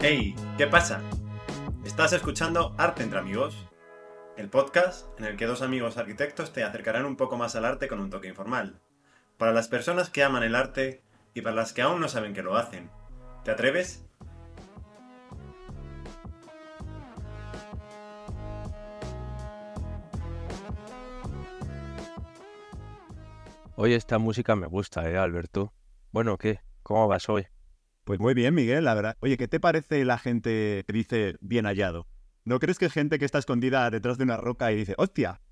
Hey, ¿qué pasa? Estás escuchando Arte entre Amigos, el podcast en el que dos amigos arquitectos te acercarán un poco más al arte con un toque informal. Para las personas que aman el arte y para las que aún no saben que lo hacen. ¿Te atreves? Oye, esta música me gusta, ¿eh, Alberto? Bueno, ¿qué? ¿Cómo vas hoy? Pues muy bien, Miguel, la verdad. Oye, ¿qué te parece la gente que dice bien hallado? ¿No crees que hay gente que está escondida detrás de una roca y dice, hostia?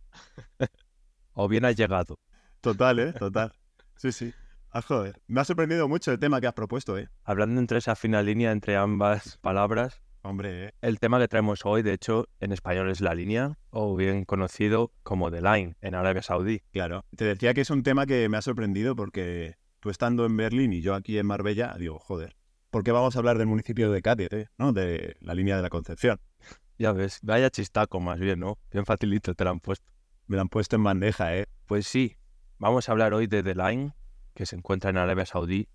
o bien has llegado. Total, ¿eh? Total. Sí, sí. Ah, joder. Me ha sorprendido mucho el tema que has propuesto, ¿eh? Hablando entre esa fina línea entre ambas palabras, Hombre, ¿eh? el tema que traemos hoy, de hecho, en español es la línea, o bien conocido como The Line en Arabia Saudí. Claro. Te decía que es un tema que me ha sorprendido porque tú estando en Berlín y yo aquí en Marbella, digo, joder, ¿por qué vamos a hablar del municipio de Cádiz, eh? ¿no? De la línea de la Concepción. Ya ves, vaya chistaco más bien, ¿no? Bien facilito te lo han puesto. Me lo han puesto en bandeja, ¿eh? Pues sí, vamos a hablar hoy de The Line, que se encuentra en Arabia Saudí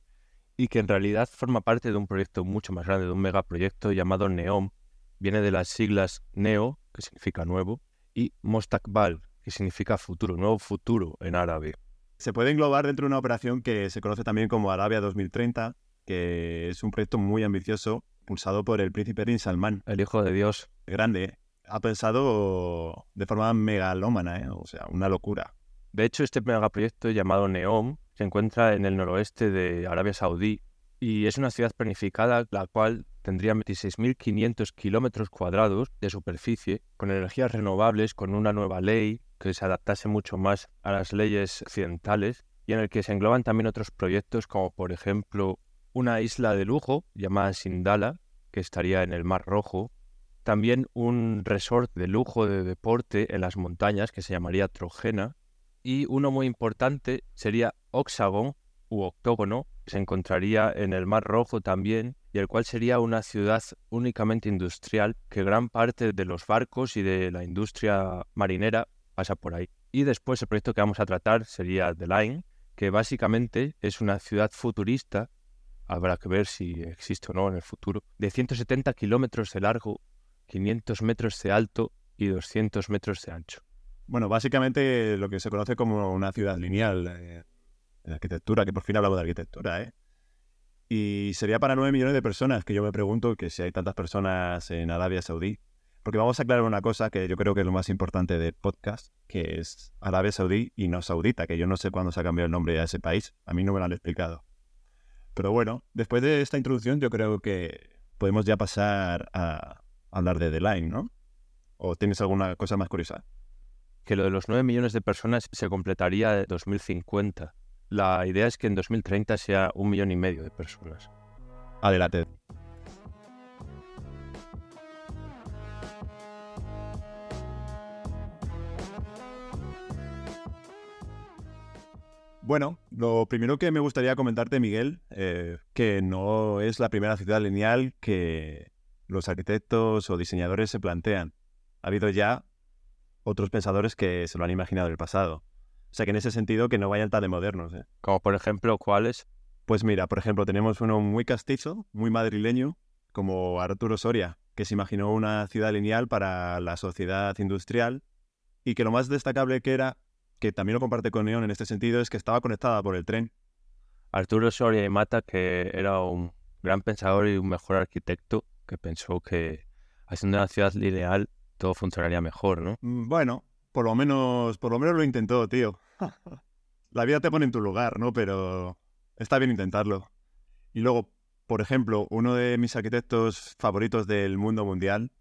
y que en realidad forma parte de un proyecto mucho más grande, de un megaproyecto llamado NEOM. Viene de las siglas NEO, que significa nuevo, y Mostakbal, que significa futuro, nuevo futuro en árabe. Se puede englobar dentro de una operación que se conoce también como Arabia 2030, que es un proyecto muy ambicioso, impulsado por el príncipe Bin Salman. El hijo de Dios. Grande, ¿eh? Ha pensado de forma megalómana, ¿eh? O sea, una locura. De hecho, este megaproyecto llamado NEOM se encuentra en el noroeste de Arabia Saudí y es una ciudad planificada la cual tendría 26.500 kilómetros cuadrados de superficie con energías renovables, con una nueva ley que se adaptase mucho más a las leyes occidentales y en el que se engloban también otros proyectos como por ejemplo una isla de lujo llamada Sindala que estaría en el Mar Rojo, también un resort de lujo de deporte en las montañas que se llamaría Trojena y uno muy importante sería Oxagon u Octógono, que se encontraría en el Mar Rojo también, y el cual sería una ciudad únicamente industrial, que gran parte de los barcos y de la industria marinera pasa por ahí. Y después el proyecto que vamos a tratar sería The Line, que básicamente es una ciudad futurista, habrá que ver si existe o no en el futuro, de 170 kilómetros de largo, 500 metros de alto y 200 metros de ancho. Bueno, básicamente lo que se conoce como una ciudad lineal eh, en arquitectura, que por fin hablamos de arquitectura, ¿eh? Y sería para 9 millones de personas, que yo me pregunto que si hay tantas personas en Arabia Saudí. Porque vamos a aclarar una cosa que yo creo que es lo más importante del podcast, que es Arabia Saudí y no Saudita, que yo no sé cuándo se ha cambiado el nombre a ese país. A mí no me lo han explicado. Pero bueno, después de esta introducción yo creo que podemos ya pasar a hablar de The Line, ¿no? ¿O tienes alguna cosa más curiosa? Que lo de los 9 millones de personas se completaría en 2050. La idea es que en 2030 sea un millón y medio de personas. Adelante. Bueno, lo primero que me gustaría comentarte, Miguel, eh, que no es la primera ciudad lineal que los arquitectos o diseñadores se plantean. Ha habido ya otros pensadores que se lo han imaginado en el pasado. O sea que en ese sentido que no vayan tan de modernos. ¿eh? Como por ejemplo, ¿cuáles? Pues mira, por ejemplo, tenemos uno muy castizo, muy madrileño, como Arturo Soria, que se imaginó una ciudad lineal para la sociedad industrial y que lo más destacable que era, que también lo comparte con Neon en este sentido, es que estaba conectada por el tren. Arturo Soria y Mata, que era un gran pensador y un mejor arquitecto, que pensó que haciendo una ciudad lineal todo funcionaría mejor, ¿no? Mm, Bueno, por lo menos, por lo menos lo intentó, tío. La vida te pone en tu lugar, ¿no? Pero está bien intentarlo. Y luego, por ejemplo, uno de mis arquitectos favoritos del mundo mundial,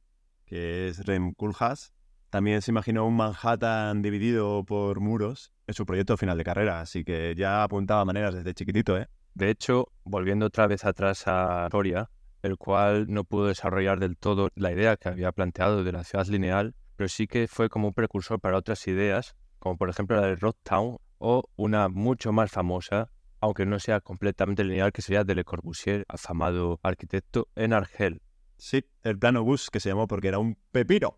que es Rem Koolhaas, también se imaginó un Manhattan dividido por muros en su proyecto final de carrera, así que ya apuntaba maneras desde chiquitito, ¿eh? De hecho, volviendo otra vez atrás a Soria, el cual no pudo desarrollar del todo la idea que había planteado de la ciudad lineal, pero sí que fue como un precursor para otras ideas, como por ejemplo la de Rock Town o una mucho más famosa, aunque no sea completamente lineal, que sería de Le Corbusier, afamado arquitecto en Argel. Sí, el plano bus que se llamó porque era un pepino.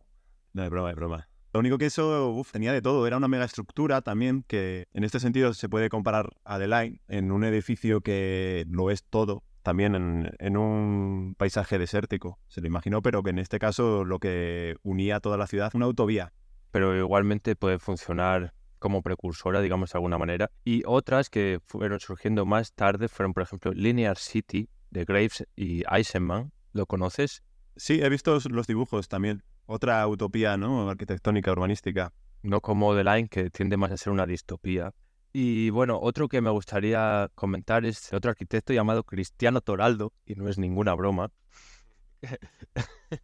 No, es broma, es broma. Lo único que eso uf, tenía de todo, era una megaestructura también que en este sentido se puede comparar a The Line en un edificio que lo es todo también en, en, un paisaje desértico. Se lo imaginó, pero que en este caso lo que unía a toda la ciudad, una autovía. Pero igualmente puede funcionar como precursora, digamos de alguna manera. Y otras que fueron surgiendo más tarde fueron, por ejemplo, Linear City de Graves y Eisenman. ¿Lo conoces? Sí, he visto los dibujos también. Otra utopía, ¿no? Arquitectónica, urbanística. No como The Line, que tiende más a ser una distopía. Y bueno, otro que me gustaría comentar es otro arquitecto llamado Cristiano Toraldo, y no es ninguna broma.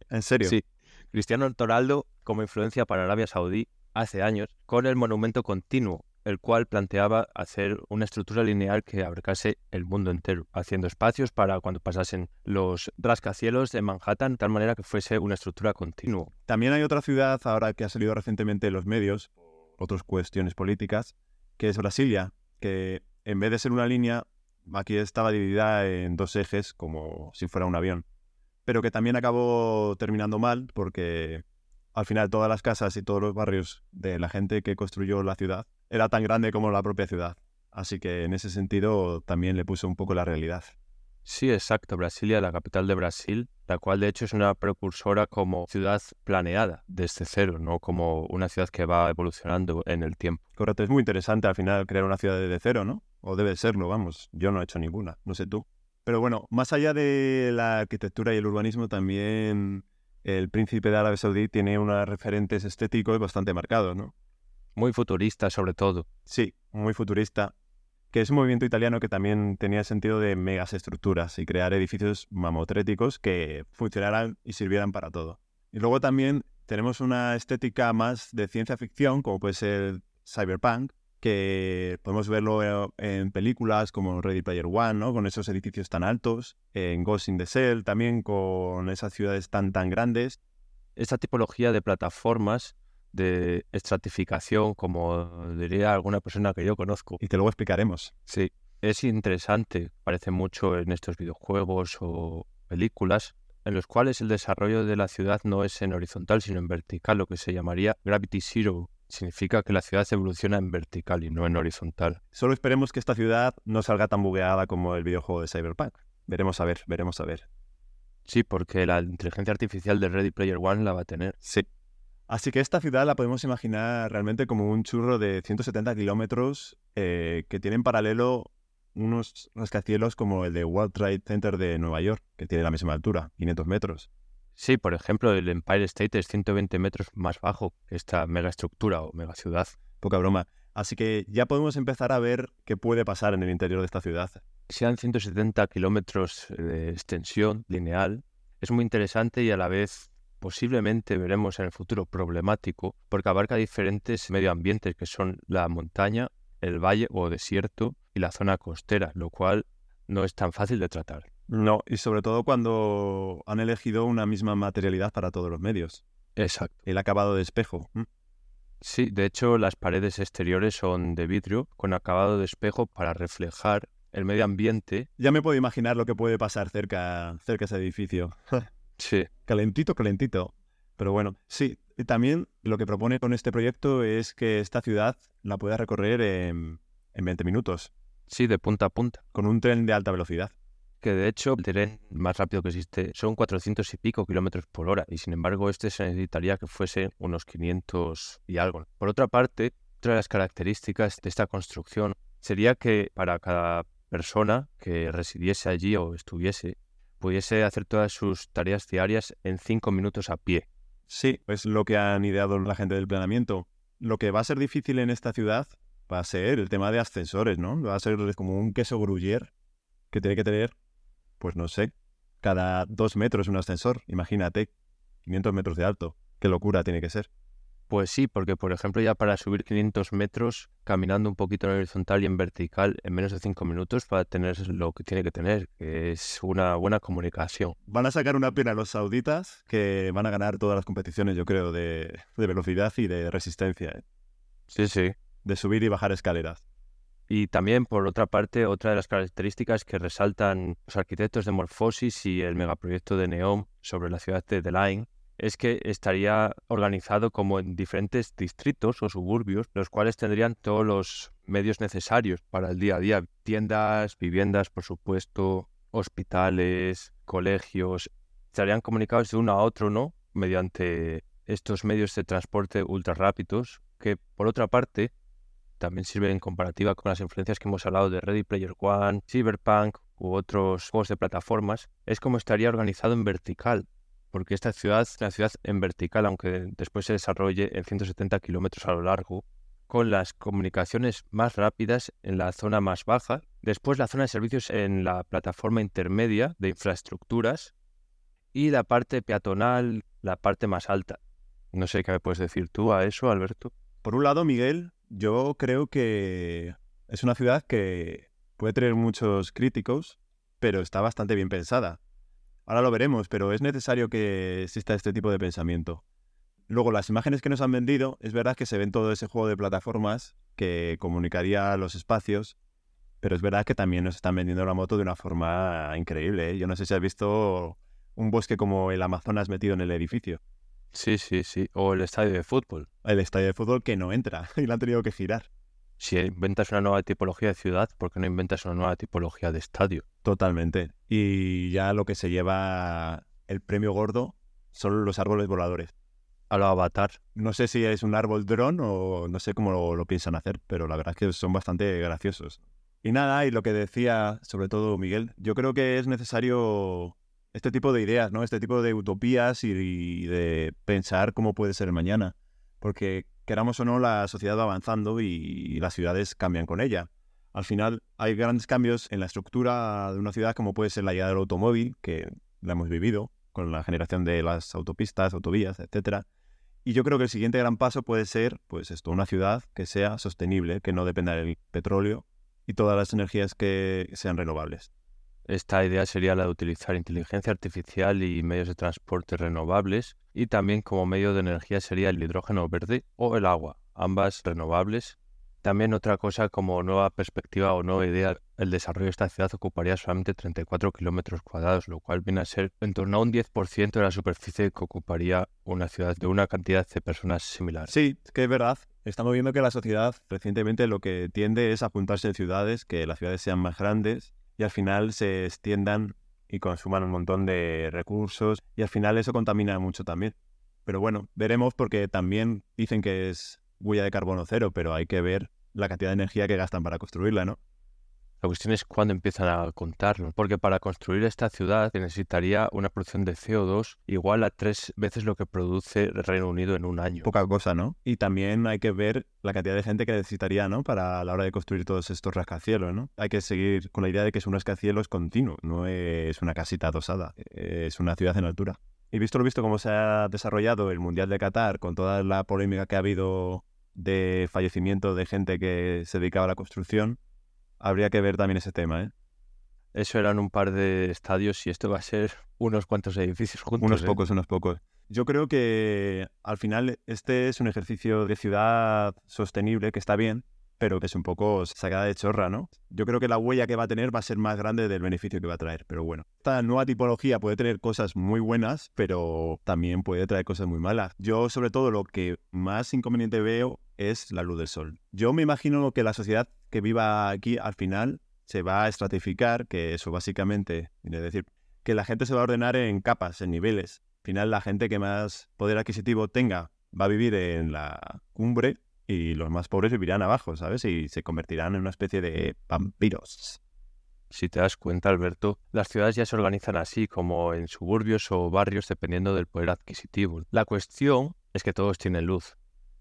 ¿En serio? Sí. Cristiano Toraldo como influencia para Arabia Saudí hace años con el monumento continuo, el cual planteaba hacer una estructura lineal que abarcase el mundo entero, haciendo espacios para cuando pasasen los rascacielos de Manhattan, de tal manera que fuese una estructura continua. También hay otra ciudad, ahora que ha salido recientemente en los medios, otras cuestiones políticas, que es Brasilia, que en vez de ser una línea, aquí estaba dividida en dos ejes, como si fuera un avión, pero que también acabó terminando mal porque al final todas las casas y todos los barrios de la gente que construyó la ciudad era tan grande como la propia ciudad. Así que en ese sentido también le puso un poco la realidad. Sí, exacto. Brasilia, la capital de Brasil, la cual de hecho es una precursora como ciudad planeada desde cero, no como una ciudad que va evolucionando en el tiempo. Correcto, es muy interesante al final crear una ciudad desde cero, ¿no? O debe serlo, vamos. Yo no he hecho ninguna, no sé tú. Pero bueno, más allá de la arquitectura y el urbanismo, también el príncipe de Arabia Saudí tiene unos referentes estéticos bastante marcados, ¿no? Muy futurista, sobre todo. Sí, muy futurista. Que es un movimiento italiano que también tenía el sentido de megas estructuras y crear edificios mamotréticos que funcionaran y sirvieran para todo. Y luego también tenemos una estética más de ciencia ficción, como puede ser cyberpunk, que podemos verlo en películas como Ready Player One, ¿no? Con esos edificios tan altos, en Ghost in the Shell también con esas ciudades tan tan grandes. Esta tipología de plataformas de estratificación, como diría alguna persona que yo conozco. Y te luego explicaremos. Sí, es interesante, parece mucho en estos videojuegos o películas, en los cuales el desarrollo de la ciudad no es en horizontal, sino en vertical, lo que se llamaría Gravity Zero. Significa que la ciudad evoluciona en vertical y no en horizontal. Solo esperemos que esta ciudad no salga tan bugueada como el videojuego de Cyberpunk. Veremos a ver, veremos a ver. Sí, porque la inteligencia artificial de Ready Player One la va a tener. Sí, Así que esta ciudad la podemos imaginar realmente como un churro de 170 kilómetros eh, que tiene en paralelo unos rascacielos como el de World Trade Center de Nueva York, que tiene la misma altura, 500 metros. Sí, por ejemplo, el Empire State es 120 metros más bajo que esta megaestructura o megaciudad. Poca broma. Así que ya podemos empezar a ver qué puede pasar en el interior de esta ciudad. Sean 170 kilómetros de extensión lineal, es muy interesante y a la vez posiblemente veremos en el futuro problemático porque abarca diferentes medioambientes que son la montaña, el valle o desierto y la zona costera, lo cual no es tan fácil de tratar. No, y sobre todo cuando han elegido una misma materialidad para todos los medios. Exacto. El acabado de espejo. Sí, de hecho las paredes exteriores son de vidrio con acabado de espejo para reflejar el medio ambiente. Ya me puedo imaginar lo que puede pasar cerca, cerca de ese edificio. Sí. Calentito, calentito. Pero bueno, sí. Y también lo que propone con este proyecto es que esta ciudad la pueda recorrer en, en 20 minutos. Sí, de punta a punta. Con un tren de alta velocidad. Que de hecho el tren más rápido que existe son 400 y pico kilómetros por hora. Y sin embargo este se necesitaría que fuese unos 500 y algo. Por otra parte, otra de las características de esta construcción sería que para cada persona que residiese allí o estuviese pudiese hacer todas sus tareas diarias en cinco minutos a pie. Sí, es lo que han ideado la gente del planeamiento. Lo que va a ser difícil en esta ciudad va a ser el tema de ascensores, ¿no? Va a ser como un queso gruyer que tiene que tener, pues no sé, cada dos metros un ascensor. Imagínate, 500 metros de alto. Qué locura tiene que ser. Pues sí, porque por ejemplo ya para subir 500 metros caminando un poquito en horizontal y en vertical en menos de 5 minutos para tener lo que tiene que tener, que es una buena comunicación. Van a sacar una pena los sauditas que van a ganar todas las competiciones, yo creo, de, de velocidad y de resistencia. ¿eh? Sí, sí. De subir y bajar escaleras. Y también, por otra parte, otra de las características que resaltan los arquitectos de Morphosis y el megaproyecto de Neom sobre la ciudad de The Line es que estaría organizado como en diferentes distritos o suburbios, los cuales tendrían todos los medios necesarios para el día a día. Tiendas, viviendas, por supuesto, hospitales, colegios, estarían comunicados de uno a otro, ¿no? Mediante estos medios de transporte ultra rápidos, que por otra parte también sirven en comparativa con las influencias que hemos hablado de Ready Player One, Cyberpunk u otros juegos de plataformas, es como estaría organizado en vertical, porque esta ciudad es una ciudad en vertical, aunque después se desarrolle en 170 kilómetros a lo largo, con las comunicaciones más rápidas en la zona más baja, después la zona de servicios en la plataforma intermedia de infraestructuras y la parte peatonal, la parte más alta. No sé qué me puedes decir tú a eso, Alberto. Por un lado, Miguel, yo creo que es una ciudad que puede tener muchos críticos, pero está bastante bien pensada. Ahora lo veremos, pero es necesario que exista este tipo de pensamiento. Luego, las imágenes que nos han vendido, es verdad que se ven todo ese juego de plataformas que comunicaría los espacios, pero es verdad que también nos están vendiendo la moto de una forma increíble. ¿eh? Yo no sé si has visto un bosque como el Amazonas metido en el edificio. Sí, sí, sí. O el estadio de fútbol. El estadio de fútbol que no entra y lo han tenido que girar. Si inventas una nueva tipología de ciudad, ¿por qué no inventas una nueva tipología de estadio? Totalmente. Y ya lo que se lleva el premio gordo son los árboles voladores a lo avatar. No sé si es un árbol dron o no sé cómo lo, piensan hacer, pero la verdad es que son bastante graciosos. Y nada, y lo que decía sobre todo Miguel, yo creo que es necesario este tipo de ideas, ¿no? Este tipo de utopías y, de pensar cómo puede ser mañana. Porque queramos o no, la sociedad va avanzando y las ciudades cambian con ella. Al final hay grandes cambios en la estructura de una ciudad como puede ser la llegada del automóvil, que la hemos vivido con la generación de las autopistas, autovías, etcétera y yo creo que el siguiente gran paso puede ser, pues esto, una ciudad que sea sostenible, que no dependa del petróleo y todas las energías que sean renovables. Esta idea sería la de utilizar inteligencia artificial y medios de transporte renovables y también como medio de energía sería el hidrógeno verde o el agua, ambas renovables también otra cosa como nueva perspectiva o nueva idea, el desarrollo de esta ciudad ocuparía solamente 34 kilómetros cuadrados, lo cual viene a ser en torno a un 10% de la superficie que ocuparía una ciudad de una cantidad de personas similar. Sí, que es verdad. Estamos viendo que la sociedad recientemente lo que tiende es a juntarse en ciudades, que las ciudades sean más grandes y al final se extiendan y consuman un montón de recursos y al final eso contamina mucho también. Pero bueno, veremos porque también dicen que es huella de carbono cero, pero hay que ver la cantidad de energía que gastan para construirla, ¿no? La cuestión es cuándo empiezan a contarlo, porque para construir esta ciudad necesitaría una producción de CO2 igual a tres veces lo que produce el Reino Unido en un año. Poca cosa, ¿no? Y también hay que ver la cantidad de gente que necesitaría, ¿no? Para la hora de construir todos estos rascacielos, ¿no? Hay que seguir con la idea de que es un rascacielos continuo, no es una casita adosada, es una ciudad en altura. Y visto lo visto cómo se ha desarrollado el Mundial de Qatar con toda la polémica que ha habido de fallecimiento de gente que se dedicaba a la construcción, habría que ver también ese tema, ¿eh? Eso eran un par de estadios y esto va a ser unos cuantos edificios juntos. Unos ¿eh? pocos, unos pocos. Yo creo que al final este es un ejercicio de ciudad sostenible que está bien, pero que es un poco sacada de chorra, ¿no? Yo creo que la huella que va a tener va a ser más grande del beneficio que va a traer, pero bueno. Esta nueva tipología puede tener cosas muy buenas, pero también puede traer cosas muy malas. Yo sobre todo lo que más inconveniente veo es la luz del sol. Yo me imagino que la sociedad que viva aquí al final se va a estratificar, que eso básicamente quiere decir que la gente se va a ordenar en capas, en niveles. Al final la gente que más poder adquisitivo tenga va a vivir en la cumbre y los más pobres vivirán abajo, ¿sabes? Y se convertirán en una especie de vampiros. Si te das cuenta, Alberto, las ciudades ya se organizan así, como en suburbios o barrios, dependiendo del poder adquisitivo. La cuestión es que todos tienen luz.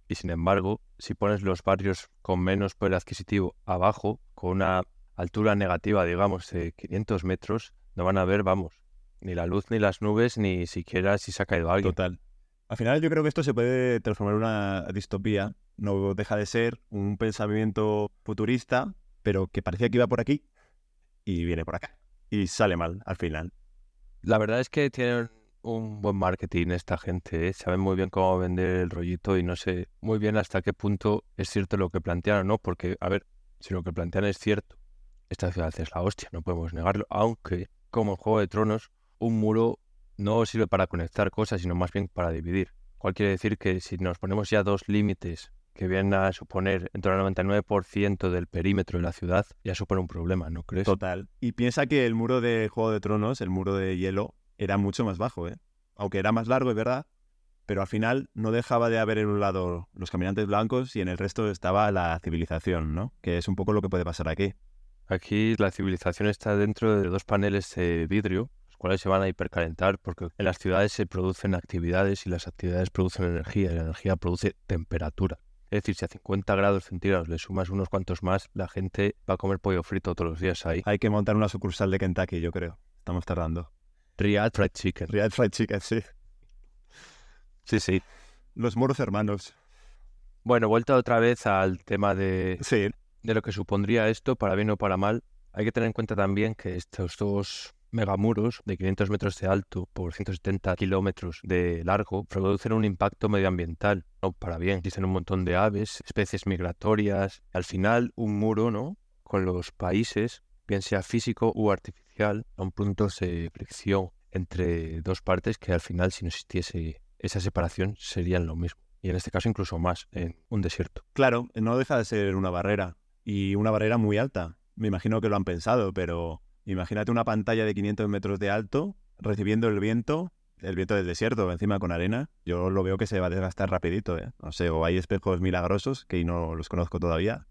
Y sin embargo, si pones los barrios con menos poder adquisitivo abajo, con una altura negativa, digamos, de 500 metros, no van a ver, vamos, ni la luz, ni las nubes, ni siquiera si se ha caído alguien. Total. Al final yo creo que esto se puede transformar en una distopía no deja de ser un pensamiento futurista, pero que parecía que iba por aquí y viene por acá. Y sale mal al final. La verdad es que tienen un buen marketing esta gente, ¿eh? saben muy bien cómo vender el rollito y no sé muy bien hasta qué punto es cierto lo que plantean o no, porque, a ver, si lo que plantean es cierto, esta ciudad es la hostia, no podemos negarlo, aunque, como en Juego de Tronos, un muro no sirve para conectar cosas, sino más bien para dividir. Cual quiere decir que si nos ponemos ya dos límites que vienen a suponer en torno al 99% del perímetro de la ciudad, ya supone un problema, ¿no crees? Total. Y piensa que el muro de Juego de Tronos, el muro de hielo, era mucho más bajo, ¿eh? Aunque era más largo, es verdad, pero al final no dejaba de haber en un lado los caminantes blancos y en el resto estaba la civilización, ¿no? Que es un poco lo que puede pasar aquí. Aquí la civilización está dentro de dos paneles de vidrio, los cuales se van a hipercalentar porque en las ciudades se producen actividades y las actividades producen energía y la energía produce temperatura. Es decir, si a 50 grados centígrados le sumas unos cuantos más, la gente va a comer pollo frito todos los días ahí. Hay que montar una sucursal de Kentucky, yo creo. Estamos tardando. Riyadh Fried Chicken. Riyadh Fried Chicken, sí. Sí, sí. Los moros hermanos. Bueno, vuelta otra vez al tema de, Sí, de lo que supondría esto, para bien o para mal. Hay que tener en cuenta también que estos dos megamuros de 500 metros de alto por 170 kilómetros de largo producen un impacto medioambiental, no para bien. Dicen un montón de aves, especies migratorias. Al final, un muro, ¿no? Con los países, bien sea físico u artificial, a un punto de fricción entre dos partes que al final, si no existiese esa separación, serían lo mismo. Y en este caso incluso más, en un desierto. claro, no deja de ser una barrera. Y una barrera muy alta. Me imagino que lo han pensado, pero imagínate una pantalla de 500 metros de alto recibiendo el viento, el viento del desierto, encima con arena. Yo lo veo que se va a desgastar rapidito, ¿eh? No sé, o hay espejos milagrosos que no los conozco todavía.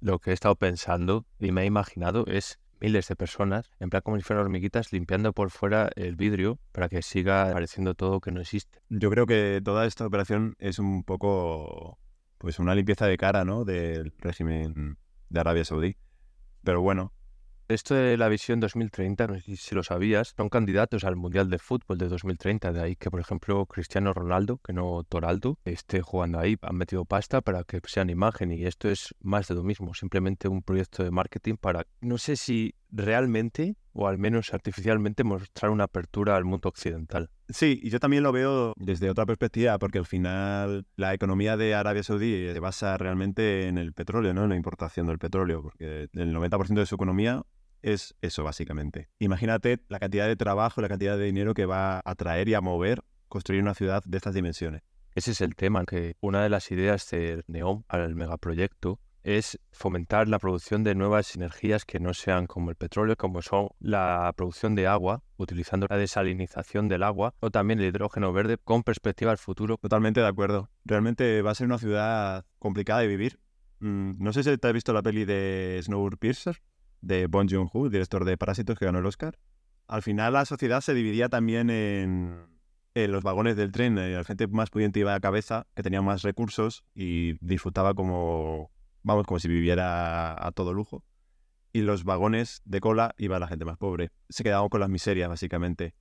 Lo que he estado pensando y me he imaginado es miles de personas, en plan como si fueran hormiguitas, limpiando por fuera el vidrio para que siga pareciendo todo que no existe. Yo creo que toda esta operación es un poco, pues una limpieza de cara, ¿no? Del régimen de Arabia Saudí. Pero bueno, Esto de la visión 2030, no sé si- lo sabías, son candidatos al Mundial de Fútbol de 2030. De ahí que, por ejemplo, Cristiano Ronaldo, que no Toraldo, esté jugando ahí. Han metido pasta para que sean imagen y esto es más de lo mismo. Simplemente un proyecto de marketing para, no sé si realmente o al menos artificialmente mostrar una apertura al mundo occidental. Sí, y yo también lo veo desde otra perspectiva, porque al final la economía de Arabia Saudí se basa realmente en el petróleo, ¿no? En la importación del petróleo, porque el 90% de su economía es eso, básicamente. Imagínate la cantidad de trabajo, la cantidad de dinero que va a traer y a mover construir una ciudad de estas dimensiones. Ese es el tema, que una de las ideas del NEOM al megaproyecto es fomentar la producción de nuevas energías que no sean como el petróleo, como son la producción de agua, utilizando la desalinización del agua, o también el hidrógeno verde con perspectiva al futuro. Totalmente de acuerdo. Realmente va a ser una ciudad complicada de vivir. Mm, no sé si te has visto la peli de Snowpiercer, de Bong Joon-ho, director de Parásitos que ganó el Oscar. Al final la sociedad se dividía también en, los vagones del tren. eh, La gente más pudiente iba a cabeza, que tenía más recursos y disfrutaba como, vamos, como si viviera a todo lujo. Y los vagones de cola iba la gente más pobre. Se quedaban con las miserias, básicamente.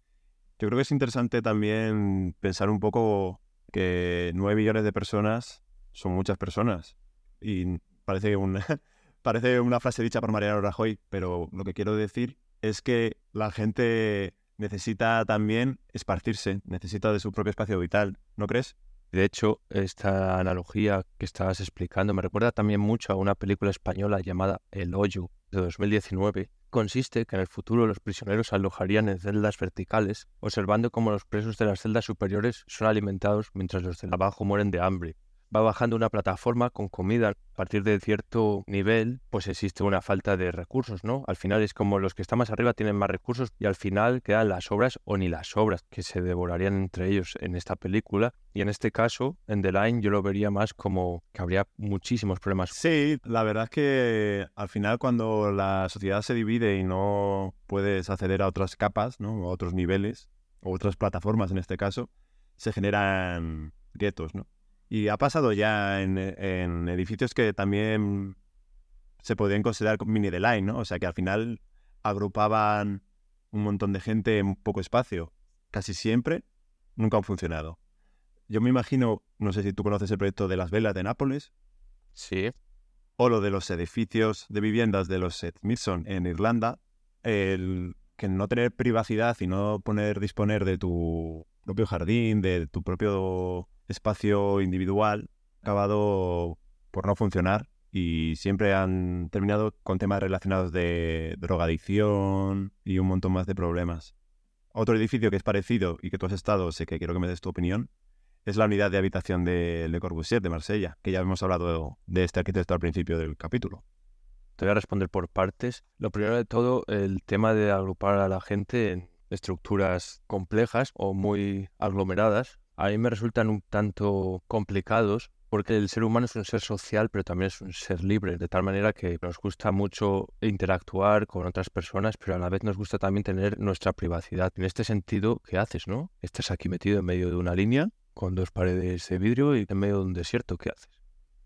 Yo creo que es interesante también pensar un poco que 9 millones de personas son muchas personas. Y parece una, parece una frase dicha por Mariano Rajoy, pero lo que quiero decir es que la gente necesita también esparcirse, necesita de su propio espacio vital, ¿no crees? De hecho, esta analogía que estabas explicando me recuerda también mucho a una película española llamada El Hoyo de 2019. Consiste que en el futuro los prisioneros se alojarían en celdas verticales, observando cómo los presos de las celdas superiores son alimentados mientras los de abajo mueren de hambre. Va bajando una plataforma con comida. A partir de cierto nivel, pues existe una falta de recursos, ¿no? Al final es como los que están más arriba tienen más recursos y al final quedan las sobras o ni las sobras que se devorarían entre ellos en esta película. Y en este caso, en The Line, yo lo vería más como que habría muchísimos problemas. Sí, la verdad es que al final cuando la sociedad se divide y no puedes acceder a otras capas, ¿no? a otros niveles, o otras plataformas en este caso, se generan guetos, ¿no? Y ha pasado ya en, en edificios que también se podrían considerar mini The Line, ¿no? O sea que al final agrupaban un montón de gente en poco espacio. Casi siempre nunca han funcionado. Yo me imagino, no sé si tú conoces el proyecto de las velas de Nápoles, Sí, o lo de los edificios de viviendas de los Smithson en Irlanda, el que no tener privacidad y no poner disponer de tu propio jardín, de tu propio espacio individual, acabado por no funcionar y siempre han terminado con temas relacionados de drogadicción y un montón más de problemas. Otro edificio que es parecido y que tú has estado, sé que quiero que me des tu opinión, es la unidad de habitación de Le Corbusier de Marsella, que ya hemos hablado de este arquitecto al principio del capítulo. Te voy a responder por partes. Lo primero de todo, el tema de agrupar a la gente en estructuras complejas o muy aglomeradas, a mí me resultan un tanto complicados porque el ser humano es un ser social, pero también es un ser libre, de tal manera que nos gusta mucho interactuar con otras personas, pero a la vez nos gusta también tener nuestra privacidad. En este sentido, ¿qué haces, no? Estás aquí metido en medio de una línea con dos paredes de vidrio y en medio de un desierto, ¿qué haces?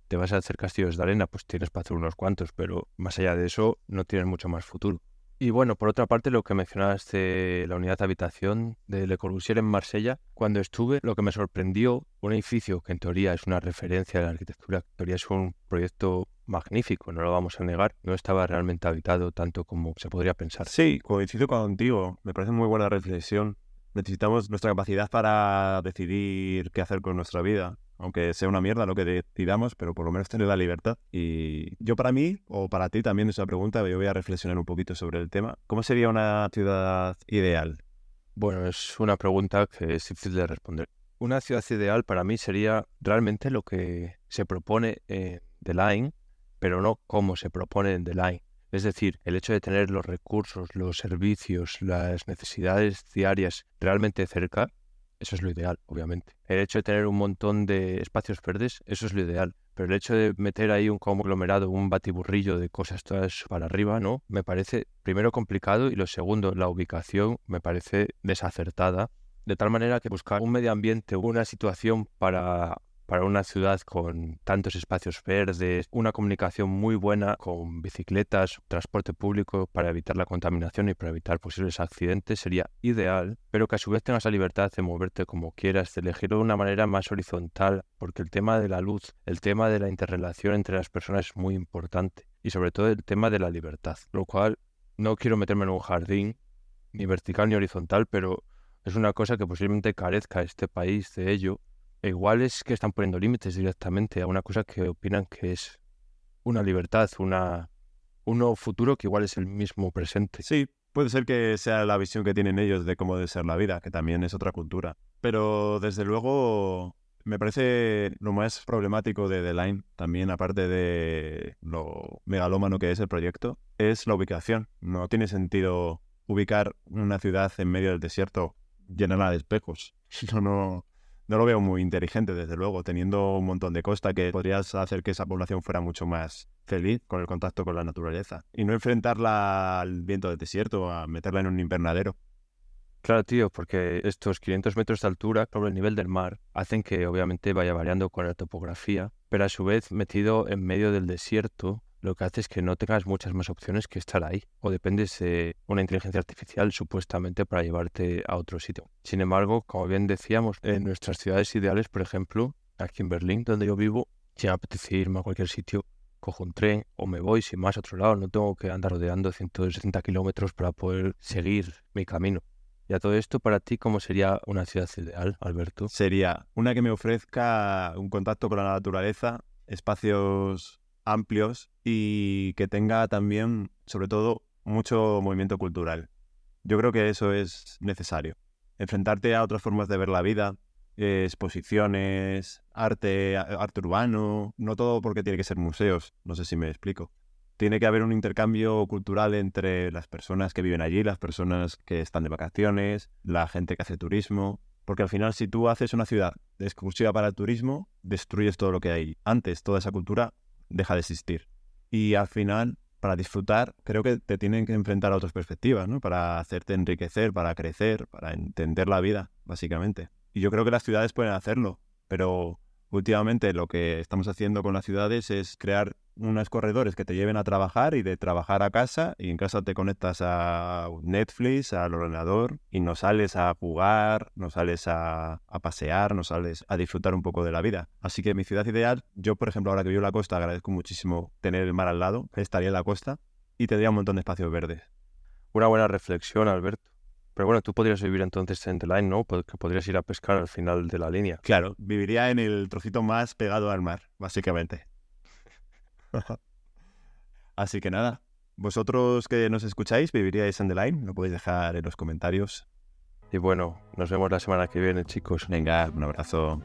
¿Te vas a hacer castillos de arena? Pues tienes para hacer unos cuantos, pero más allá de eso no tienes mucho más futuro. Y bueno, por otra parte, lo que mencionabas de la unidad de habitación de Le Corbusier en Marsella, cuando estuve, lo que me sorprendió, un edificio que en teoría es una referencia de la arquitectura, en teoría es un proyecto magnífico, no lo vamos a negar, no estaba realmente habitado tanto como se podría pensar. Sí, coincido contigo, me parece muy buena reflexión. Necesitamos nuestra capacidad para decidir qué hacer con nuestra vida aunque sea una mierda lo que decidamos, pero por lo menos tener la libertad. Y yo para mí, o para ti también esa pregunta, yo voy a reflexionar un poquito sobre el tema. ¿Cómo sería una ciudad ideal? Bueno, es una pregunta que es difícil de responder. Una ciudad ideal para mí sería realmente lo que se propone en The Line, pero no cómo se propone en The Line. Es decir, el hecho de tener los recursos, los servicios, las necesidades diarias realmente cerca eso es lo ideal, obviamente. El hecho de tener un montón de espacios verdes, eso es lo ideal. Pero el hecho de meter ahí un conglomerado, un batiburrillo de cosas todas para arriba, ¿no? Me parece primero complicado y lo segundo, la ubicación me parece desacertada. De tal manera que buscar un medio ambiente, una situación para para una ciudad con tantos espacios verdes, una comunicación muy buena con bicicletas, transporte público para evitar la contaminación y para evitar posibles accidentes sería ideal, pero que a su vez tengas la libertad de moverte como quieras, de elegirlo de una manera más horizontal, porque el tema de la luz, el tema de la interrelación entre las personas es muy importante y sobre todo el tema de la libertad, lo cual no quiero meterme en un jardín ni vertical ni horizontal, pero es una cosa que posiblemente carezca este país de ello igual es que están poniendo límites directamente a una cosa que opinan que es una libertad, una, un nuevo futuro que igual es el mismo presente. Sí, puede ser que sea la visión que tienen ellos de cómo debe ser la vida, que también es otra cultura. Pero desde luego me parece lo más problemático de The Line, también aparte de lo megalómano que es el proyecto, es la ubicación. No tiene sentido ubicar una ciudad en medio del desierto llenada de espejos. No, no, no lo veo muy inteligente, desde luego, teniendo un montón de costa que podrías hacer que esa población fuera mucho más feliz con el contacto con la naturaleza y no enfrentarla al viento del desierto, a meterla en un invernadero. Claro, tío, porque estos 500 metros de altura sobre el nivel del mar hacen que obviamente vaya variando con la topografía, pero a su vez metido en medio del desierto lo que hace es que no tengas muchas más opciones que estar ahí. O dependes de una inteligencia artificial supuestamente para llevarte a otro sitio. Sin embargo, como bien decíamos, en nuestras ciudades ideales, por ejemplo, aquí en Berlín, donde yo vivo, si me apetece irme a cualquier sitio, cojo un tren o me voy sin más a otro lado. No tengo que andar rodeando 160 kilómetros para poder seguir mi camino. Y todo esto, para ti, ¿cómo sería una ciudad ideal, Alberto? Sería una que me ofrezca un contacto con la naturaleza, espacios amplios y que tenga también, sobre todo, mucho movimiento cultural. Yo creo que eso es necesario. Enfrentarte a otras formas de ver la vida, exposiciones, arte, arte urbano, no todo porque tiene que ser museos, no sé si me explico. Tiene que haber un intercambio cultural entre las personas que viven allí, las personas que están de vacaciones, la gente que hace turismo, porque al final si tú haces una ciudad exclusiva para el turismo, destruyes todo lo que hay antes, toda esa cultura deja de existir. Y al final, para disfrutar, creo que te tienen que enfrentar a otras perspectivas, ¿no? Para hacerte enriquecer, para crecer, para entender la vida, básicamente. Y yo creo que las ciudades pueden hacerlo, pero últimamente lo que estamos haciendo con las ciudades es crear unos corredores que te lleven a trabajar y de trabajar a casa y en casa te conectas a Netflix, al ordenador y no sales a jugar, no sales a, pasear, no sales a disfrutar un poco de la vida. Así que mi ciudad ideal, yo por ejemplo ahora que vivo en la costa agradezco muchísimo tener el mar al lado, estaría en la costa y tendría un montón de espacios verdes. Una buena reflexión, Alberto. Pero bueno, tú podrías vivir entonces en The Line, ¿no? Porque podrías ir a pescar al final de la línea. Claro, viviría en el trocito más pegado al mar, básicamente. Así que nada, vosotros que nos escucháis, ¿viviríais en The Line? Lo podéis dejar en los comentarios. Y bueno, nos vemos la semana que viene, chicos. Venga, un abrazo.